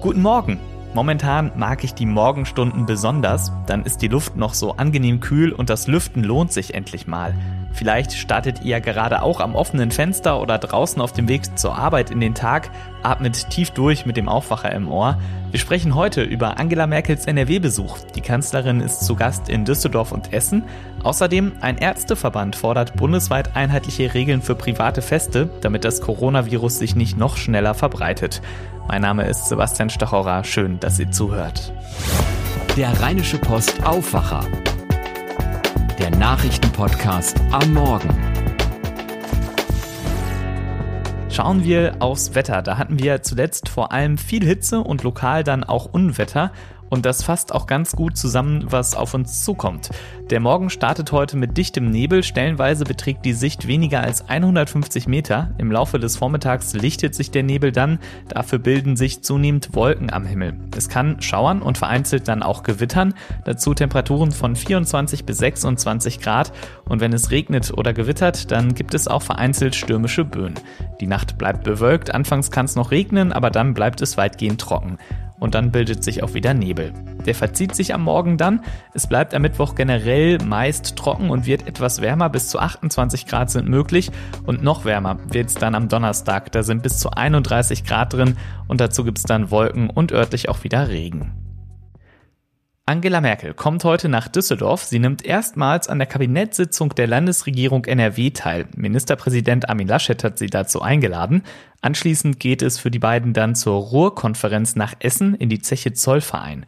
Guten Morgen! Momentan mag ich die Morgenstunden besonders, dann ist die Luft noch so angenehm kühl und das Lüften lohnt sich endlich mal. Vielleicht startet ihr gerade auch am offenen Fenster oder draußen auf dem Weg zur Arbeit in den Tag, atmet tief durch mit dem Aufwacher im Ohr. Wir sprechen heute über Angela Merkels NRW-Besuch. Die Kanzlerin ist zu Gast in Düsseldorf und Essen. Außerdem ein Ärzteverband fordert bundesweit einheitliche Regeln für private Feste, damit das Coronavirus sich nicht noch schneller verbreitet. Mein Name ist Sebastian Stachorer. Schön, dass ihr zuhört. Der Rheinische Post Aufwacher. Der Nachrichtenpodcast am Morgen. Schauen wir aufs Wetter. Da hatten wir zuletzt vor allem viel Hitze und lokal dann auch Unwetter. Und das fasst auch ganz gut zusammen, was auf uns zukommt. Der Morgen startet heute mit dichtem Nebel. Stellenweise beträgt die Sicht weniger als 150 Meter. Im Laufe des Vormittags lichtet sich der Nebel dann. Dafür bilden sich zunehmend Wolken am Himmel. Es kann schauern und vereinzelt dann auch gewittern. Dazu Temperaturen von 24 bis 26 Grad. Und wenn es regnet oder gewittert, dann gibt es auch vereinzelt stürmische Böen. Die Nacht bleibt bewölkt. Anfangs kann es noch regnen, aber dann bleibt es weitgehend trocken und dann bildet sich auch wieder Nebel. Der verzieht sich am Morgen dann. Es bleibt am Mittwoch generell meist trocken und wird etwas wärmer. Bis zu 28 Grad sind möglich und noch wärmer wird es dann am Donnerstag. Da sind bis zu 31 Grad drin und dazu gibt es dann Wolken und örtlich auch wieder Regen. Angela Merkel kommt heute nach Düsseldorf. Sie nimmt erstmals an der Kabinettssitzung der Landesregierung NRW teil. Ministerpräsident Armin Laschet hat sie dazu eingeladen. Anschließend geht es für die beiden dann zur Ruhrkonferenz nach Essen in die Zeche Zollverein.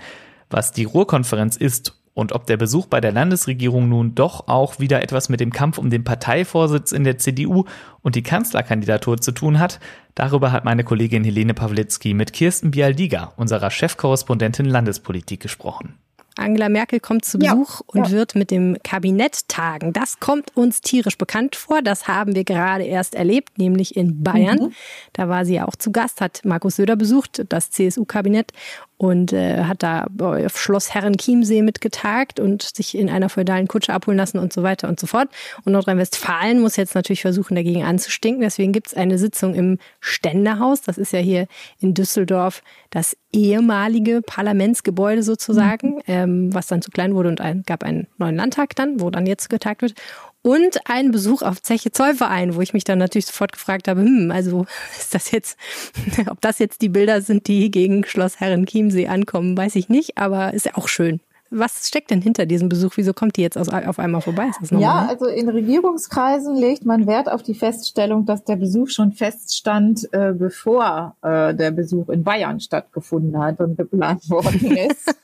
Was die Ruhrkonferenz ist und ob der Besuch bei der Landesregierung nun doch auch wieder etwas mit dem Kampf um den Parteivorsitz in der CDU und die Kanzlerkandidatur zu tun hat, darüber hat meine Kollegin Helene Pawlitzki mit Kirsten Bialdiga, unserer Chefkorrespondentin Landespolitik, gesprochen. Angela Merkel kommt zu Besuch ja, und ja. wird mit dem Kabinett tagen. Das kommt uns tierisch bekannt vor. Das haben wir gerade erst erlebt, nämlich in Bayern. Mhm. Da war sie ja auch zu Gast, hat Markus Söder besucht, das CSU-Kabinett und äh, hat da auf Schloss Herrenchiemsee mitgetagt und sich in einer feudalen Kutsche abholen lassen und so weiter und so fort. Und Nordrhein-Westfalen muss jetzt natürlich versuchen, dagegen anzustinken. Deswegen gibt es eine Sitzung im Ständerhaus. Das ist ja hier in Düsseldorf das ehemalige Parlamentsgebäude sozusagen, mhm. ähm, was dann zu klein wurde und ein, gab einen neuen Landtag dann, wo dann jetzt getagt wird und einen Besuch auf Zeche Zollverein, wo ich mich dann natürlich sofort gefragt habe, hm, also ist das jetzt, ob das jetzt die Bilder sind, die gegen Schloss Herrenchiemsee ankommen, weiß ich nicht, aber ist ja auch schön. Was steckt denn hinter diesem Besuch? Wieso kommt die jetzt auf einmal vorbei? ja, also in Regierungskreisen legt man Wert auf die Feststellung, dass der Besuch schon feststand, äh, bevor äh, der Besuch in Bayern stattgefunden hat und geplant worden ist.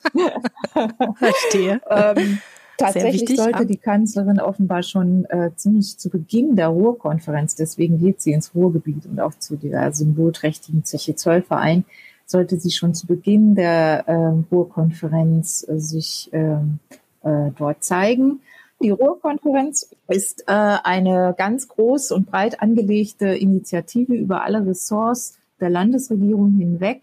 Verstehe. ähm, Tatsächlich wichtig, sollte ja. die Kanzlerin offenbar schon äh, ziemlich zu Beginn der Ruhrkonferenz, deswegen geht sie ins Ruhrgebiet und auch zu der symbolträchtigen Zeche Zollverein, sollte sie schon zu Beginn der äh, Ruhrkonferenz äh, sich ähm, äh, dort zeigen. Die Ruhrkonferenz ist äh, eine ganz groß und breit angelegte Initiative über alle Ressorts der Landesregierung hinweg,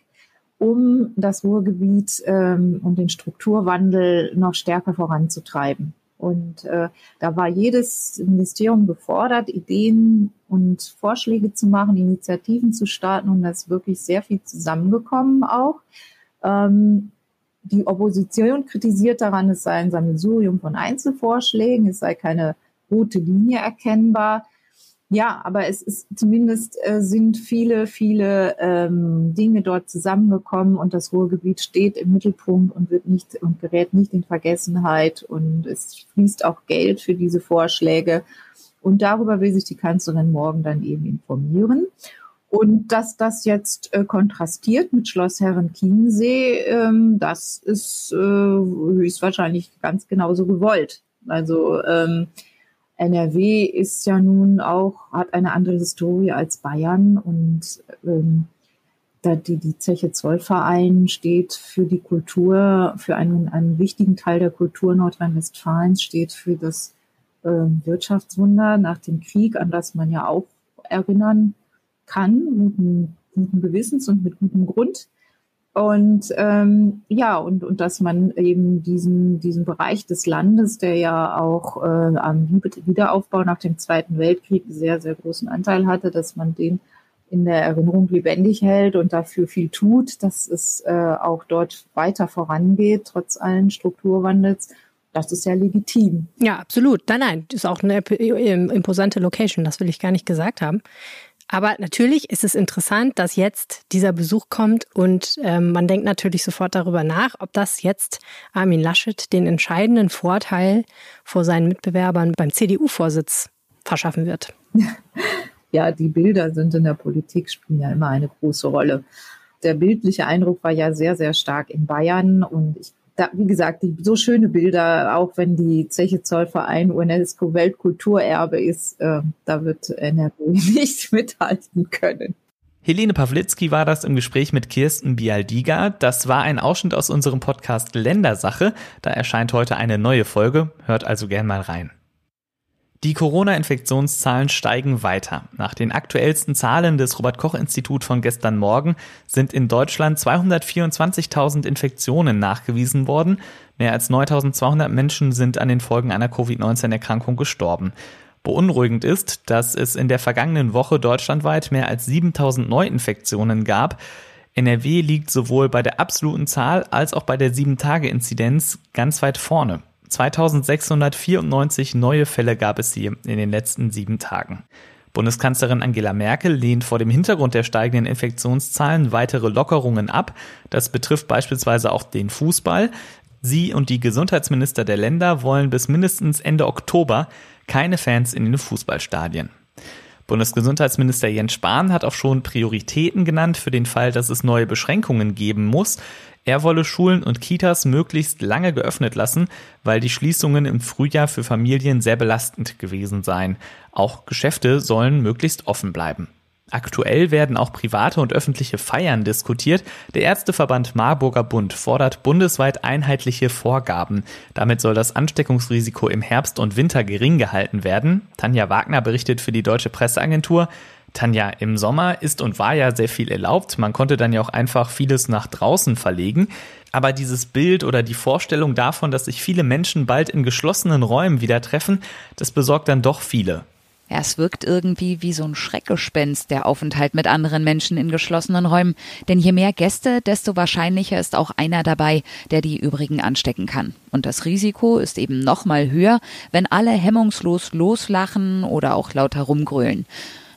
um das Ruhrgebiet ähm, und den Strukturwandel noch stärker voranzutreiben. Und äh, da war jedes Ministerium gefordert, Ideen und Vorschläge zu machen, Initiativen zu starten. Und da ist wirklich sehr viel zusammengekommen auch. Ähm, die Opposition kritisiert daran, es sei ein Sammelsurium von Einzelvorschlägen, es sei keine rote Linie erkennbar. Ja, aber es ist zumindest äh, sind viele, viele ähm, Dinge dort zusammengekommen und das Ruhrgebiet steht im Mittelpunkt und wird nicht und gerät nicht in Vergessenheit und es fließt auch Geld für diese Vorschläge. Und darüber will sich die Kanzlerin morgen dann eben informieren. Und dass das jetzt äh, kontrastiert mit Schloss Herrenchiemsee, ähm, das ist äh, höchstwahrscheinlich ganz genauso gewollt. Also ähm, NRW ist ja nun auch, hat eine andere Historie als Bayern und ähm, da die, die Zeche Zollverein steht für die Kultur, für einen, einen wichtigen Teil der Kultur Nordrhein-Westfalens, steht für das äh, Wirtschaftswunder nach dem Krieg, an das man ja auch erinnern kann, guten, guten Gewissens und mit gutem Grund. Und ähm, ja, und, und dass man eben diesen, diesen Bereich des Landes, der ja auch äh, am Wiederaufbau nach dem Zweiten Weltkrieg sehr, sehr großen Anteil hatte, dass man den in der Erinnerung lebendig hält und dafür viel tut, dass es äh, auch dort weiter vorangeht, trotz allen Strukturwandels. Das ist ja legitim. Ja, absolut. Nein, nein, ist auch eine imposante Location, das will ich gar nicht gesagt haben. Aber natürlich ist es interessant, dass jetzt dieser Besuch kommt und ähm, man denkt natürlich sofort darüber nach, ob das jetzt Armin Laschet den entscheidenden Vorteil vor seinen Mitbewerbern beim CDU-Vorsitz verschaffen wird. Ja, die Bilder sind in der Politik, spielen ja immer eine große Rolle. Der bildliche Eindruck war ja sehr, sehr stark in Bayern und ich da, wie gesagt, die, so schöne Bilder, auch wenn die Zeche Zollverein UNESCO Weltkulturerbe ist, äh, da wird NRW nicht mithalten können. Helene Pawlitzki war das im Gespräch mit Kirsten Bialdiga. Das war ein Ausschnitt aus unserem Podcast Ländersache. Da erscheint heute eine neue Folge. Hört also gern mal rein. Die Corona-Infektionszahlen steigen weiter. Nach den aktuellsten Zahlen des Robert Koch Institut von gestern Morgen sind in Deutschland 224.000 Infektionen nachgewiesen worden. Mehr als 9.200 Menschen sind an den Folgen einer Covid-19-Erkrankung gestorben. Beunruhigend ist, dass es in der vergangenen Woche deutschlandweit mehr als 7000 Neuinfektionen gab. NRW liegt sowohl bei der absoluten Zahl als auch bei der 7-Tage-Inzidenz ganz weit vorne. 2694 neue Fälle gab es hier in den letzten sieben Tagen. Bundeskanzlerin Angela Merkel lehnt vor dem Hintergrund der steigenden Infektionszahlen weitere Lockerungen ab. Das betrifft beispielsweise auch den Fußball. Sie und die Gesundheitsminister der Länder wollen bis mindestens Ende Oktober keine Fans in den Fußballstadien. Bundesgesundheitsminister Jens Spahn hat auch schon Prioritäten genannt für den Fall, dass es neue Beschränkungen geben muss. Er wolle Schulen und Kitas möglichst lange geöffnet lassen, weil die Schließungen im Frühjahr für Familien sehr belastend gewesen seien. Auch Geschäfte sollen möglichst offen bleiben. Aktuell werden auch private und öffentliche Feiern diskutiert. Der Ärzteverband Marburger Bund fordert bundesweit einheitliche Vorgaben. Damit soll das Ansteckungsrisiko im Herbst und Winter gering gehalten werden. Tanja Wagner berichtet für die Deutsche Presseagentur. Tanja, im Sommer ist und war ja sehr viel erlaubt. Man konnte dann ja auch einfach vieles nach draußen verlegen. Aber dieses Bild oder die Vorstellung davon, dass sich viele Menschen bald in geschlossenen Räumen wieder treffen, das besorgt dann doch viele. Ja, es wirkt irgendwie wie so ein Schreckgespenst, der Aufenthalt mit anderen Menschen in geschlossenen Räumen. Denn je mehr Gäste, desto wahrscheinlicher ist auch einer dabei, der die übrigen anstecken kann. Und das Risiko ist eben noch mal höher, wenn alle hemmungslos loslachen oder auch lauter rumgrölen.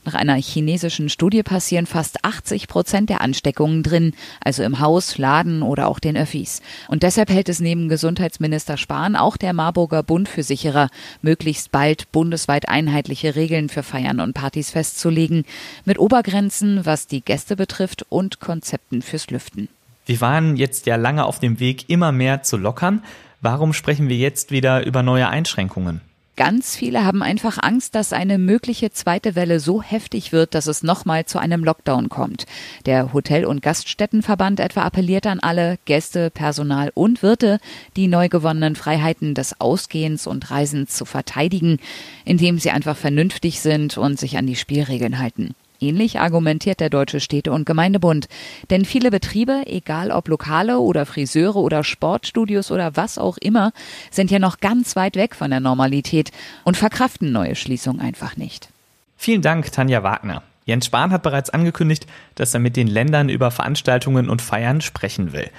Nach einer chinesischen Studie passieren fast 80 Prozent der Ansteckungen drin, also im Haus, Laden oder auch den Öffis. Und deshalb hält es neben Gesundheitsminister Spahn auch der Marburger Bund für sicherer, möglichst bald bundesweit einheitliche Regeln für Feiern und Partys festzulegen, mit Obergrenzen, was die Gäste betrifft und Konzepten fürs Lüften. Wir waren jetzt ja lange auf dem Weg, immer mehr zu lockern. Warum sprechen wir jetzt wieder über neue Einschränkungen? Ganz viele haben einfach Angst, dass eine mögliche zweite Welle so heftig wird, dass es nochmal zu einem Lockdown kommt. Der Hotel- und Gaststättenverband etwa appelliert an alle Gäste, Personal und Wirte, die neu gewonnenen Freiheiten des Ausgehens und Reisens zu verteidigen, indem sie einfach vernünftig sind und sich an die Spielregeln halten. Ähnlich argumentiert der Deutsche Städte- und Gemeindebund. Denn viele Betriebe, egal ob Lokale oder Friseure oder Sportstudios oder was auch immer, sind ja noch ganz weit weg von der Normalität und verkraften neue Schließungen einfach nicht. Vielen Dank, Tanja Wagner. Jens Spahn hat bereits angekündigt, dass er mit den Ländern über Veranstaltungen und Feiern sprechen will.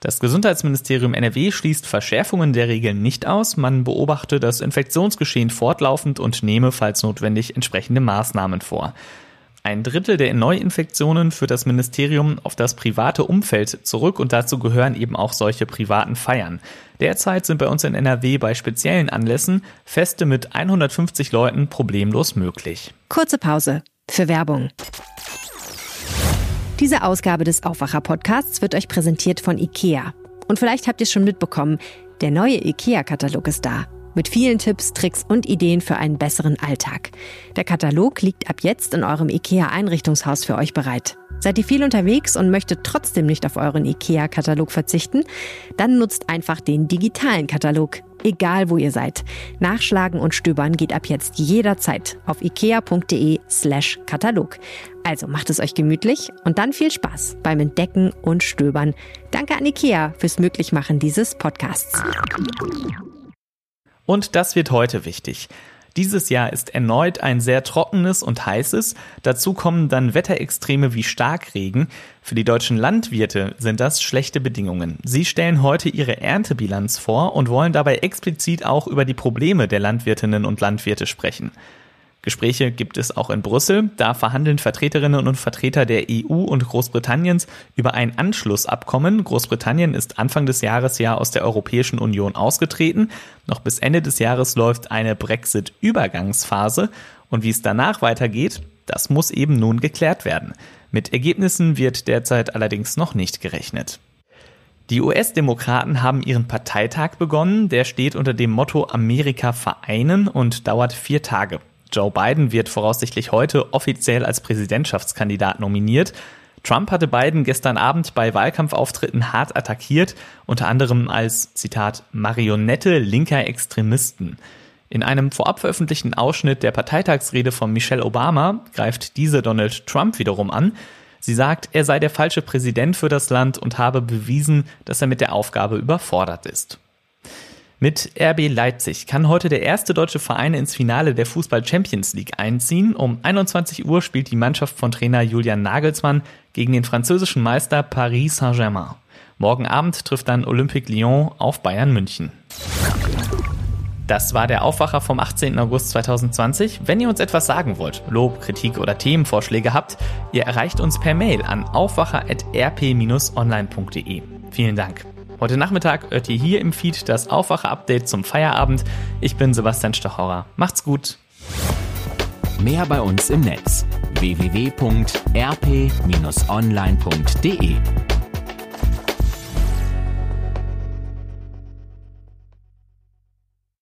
Das Gesundheitsministerium NRW schließt Verschärfungen der Regeln nicht aus. Man beobachte das Infektionsgeschehen fortlaufend und nehme, falls notwendig, entsprechende Maßnahmen vor. Ein Drittel der Neuinfektionen führt das Ministerium auf das private Umfeld zurück und dazu gehören eben auch solche privaten Feiern. Derzeit sind bei uns in NRW bei speziellen Anlässen Feste mit 150 Leuten problemlos möglich. Kurze Pause für Werbung. Diese Ausgabe des Aufwacher-Podcasts wird euch präsentiert von IKEA. Und vielleicht habt ihr es schon mitbekommen, der neue IKEA-Katalog ist da mit vielen Tipps, Tricks und Ideen für einen besseren Alltag. Der Katalog liegt ab jetzt in eurem IKEA-Einrichtungshaus für euch bereit. Seid ihr viel unterwegs und möchtet trotzdem nicht auf euren IKEA-Katalog verzichten? Dann nutzt einfach den digitalen Katalog. Egal wo ihr seid. Nachschlagen und stöbern geht ab jetzt jederzeit auf ikea.de slash Katalog. Also macht es euch gemütlich und dann viel Spaß beim Entdecken und Stöbern. Danke an Ikea fürs Möglichmachen dieses Podcasts. Und das wird heute wichtig. Dieses Jahr ist erneut ein sehr trockenes und heißes. Dazu kommen dann Wetterextreme wie Starkregen. Für die deutschen Landwirte sind das schlechte Bedingungen. Sie stellen heute ihre Erntebilanz vor und wollen dabei explizit auch über die Probleme der Landwirtinnen und Landwirte sprechen. Gespräche gibt es auch in Brüssel. Da verhandeln Vertreterinnen und Vertreter der EU und Großbritanniens über ein Anschlussabkommen. Großbritannien ist Anfang des Jahres ja aus der Europäischen Union ausgetreten. Noch bis Ende des Jahres läuft eine Brexit-Übergangsphase. Und wie es danach weitergeht, das muss eben nun geklärt werden. Mit Ergebnissen wird derzeit allerdings noch nicht gerechnet. Die US-Demokraten haben ihren Parteitag begonnen. Der steht unter dem Motto Amerika vereinen und dauert vier Tage. Joe Biden wird voraussichtlich heute offiziell als Präsidentschaftskandidat nominiert. Trump hatte Biden gestern Abend bei Wahlkampfauftritten hart attackiert, unter anderem als, Zitat, Marionette linker Extremisten. In einem vorab veröffentlichten Ausschnitt der Parteitagsrede von Michelle Obama greift diese Donald Trump wiederum an. Sie sagt, er sei der falsche Präsident für das Land und habe bewiesen, dass er mit der Aufgabe überfordert ist. Mit RB Leipzig kann heute der erste deutsche Verein ins Finale der Fußball Champions League einziehen. Um 21 Uhr spielt die Mannschaft von Trainer Julian Nagelsmann gegen den französischen Meister Paris Saint-Germain. Morgen Abend trifft dann Olympique Lyon auf Bayern München. Das war der Aufwacher vom 18. August 2020. Wenn ihr uns etwas sagen wollt, Lob, Kritik oder Themenvorschläge habt, ihr erreicht uns per Mail an aufwacher.rp-online.de. Vielen Dank. Heute Nachmittag hört ihr hier im Feed das Aufwache-Update zum Feierabend. Ich bin Sebastian Stachauer. Macht's gut. Mehr bei uns im Netz www.rp-online.de